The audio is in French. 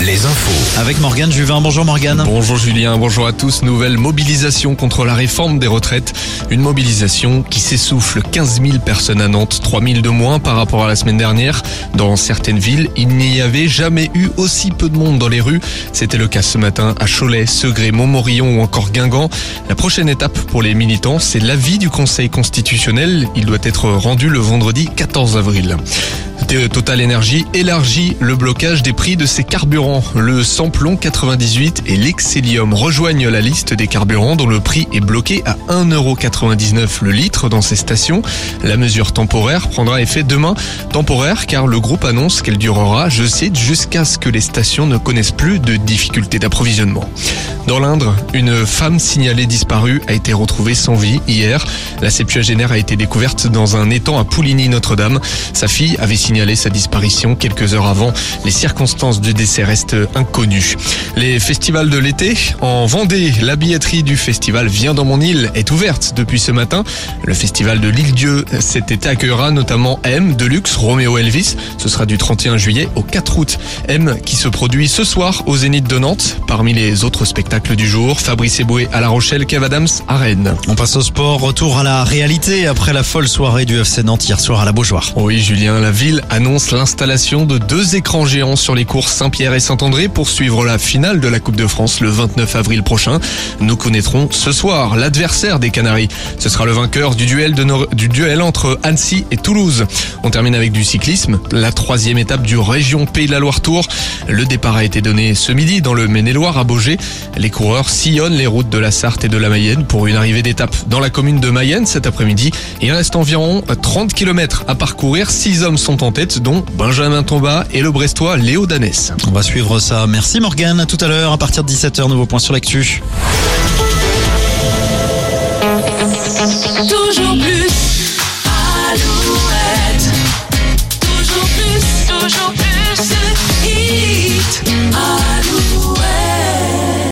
les infos. Avec Morgane Juvin. Bonjour Morgane. Bonjour Julien, bonjour à tous. Nouvelle mobilisation contre la réforme des retraites. Une mobilisation qui s'essouffle. 15 000 personnes à Nantes, 3 000 de moins par rapport à la semaine dernière. Dans certaines villes, il n'y avait jamais eu aussi peu de monde dans les rues. C'était le cas ce matin à Cholet, Segré, Montmorillon ou encore Guingamp. La prochaine étape pour les militants, c'est l'avis du Conseil constitutionnel. Il doit être rendu le vendredi 14 avril. Total Energy élargit le blocage des prix de ses carburants. Le samplon 98 et l'excelium rejoignent la liste des carburants dont le prix est bloqué à 1,99€ le litre dans ces stations. La mesure temporaire prendra effet demain. Temporaire car le groupe annonce qu'elle durera, je cite, jusqu'à ce que les stations ne connaissent plus de difficultés d'approvisionnement. Dans l'Indre, une femme signalée disparue a été retrouvée sans vie hier. La septuagénaire a été découverte dans un étang à Pouligny-Notre-Dame. Sa fille avait signalé sa disparition quelques heures avant. Les circonstances du décès restent inconnues. Les festivals de l'été en Vendée, la billetterie du festival Viens dans mon île est ouverte depuis ce matin. Le festival de l'île Dieu cet été accueillera notamment M, Deluxe, Roméo Elvis. Ce sera du 31 juillet au 4 août. M qui se produit ce soir au Zénith de Nantes. Parmi les autres spectacles du jour. Fabrice Eboué à La Rochelle, Kev Adams à Rennes. On passe au sport. Retour à la réalité après la folle soirée du FC Nantes hier soir à la Beaujoire. Oui, Julien, la ville annonce l'installation de deux écrans géants sur les courses Saint-Pierre et Saint-André pour suivre la finale de la Coupe de France le 29 avril prochain. Nous connaîtrons ce soir l'adversaire des Canaries. Ce sera le vainqueur du duel, de du duel entre Annecy et Toulouse. On termine avec du cyclisme. La troisième étape du Région Pays de la Loire Tour. Le départ a été donné ce midi dans le Maine-et-Loire à Beaugé. Les coureurs sillonnent les routes de la Sarthe et de la Mayenne pour une arrivée d'étape dans la commune de Mayenne cet après-midi. Il reste environ 30 km à parcourir. Six hommes sont en tête, dont Benjamin Tomba et le Brestois Léo Danès. On va suivre ça. Merci Morgane. À tout à l'heure, à partir de 17h, nouveau point sur l'actu.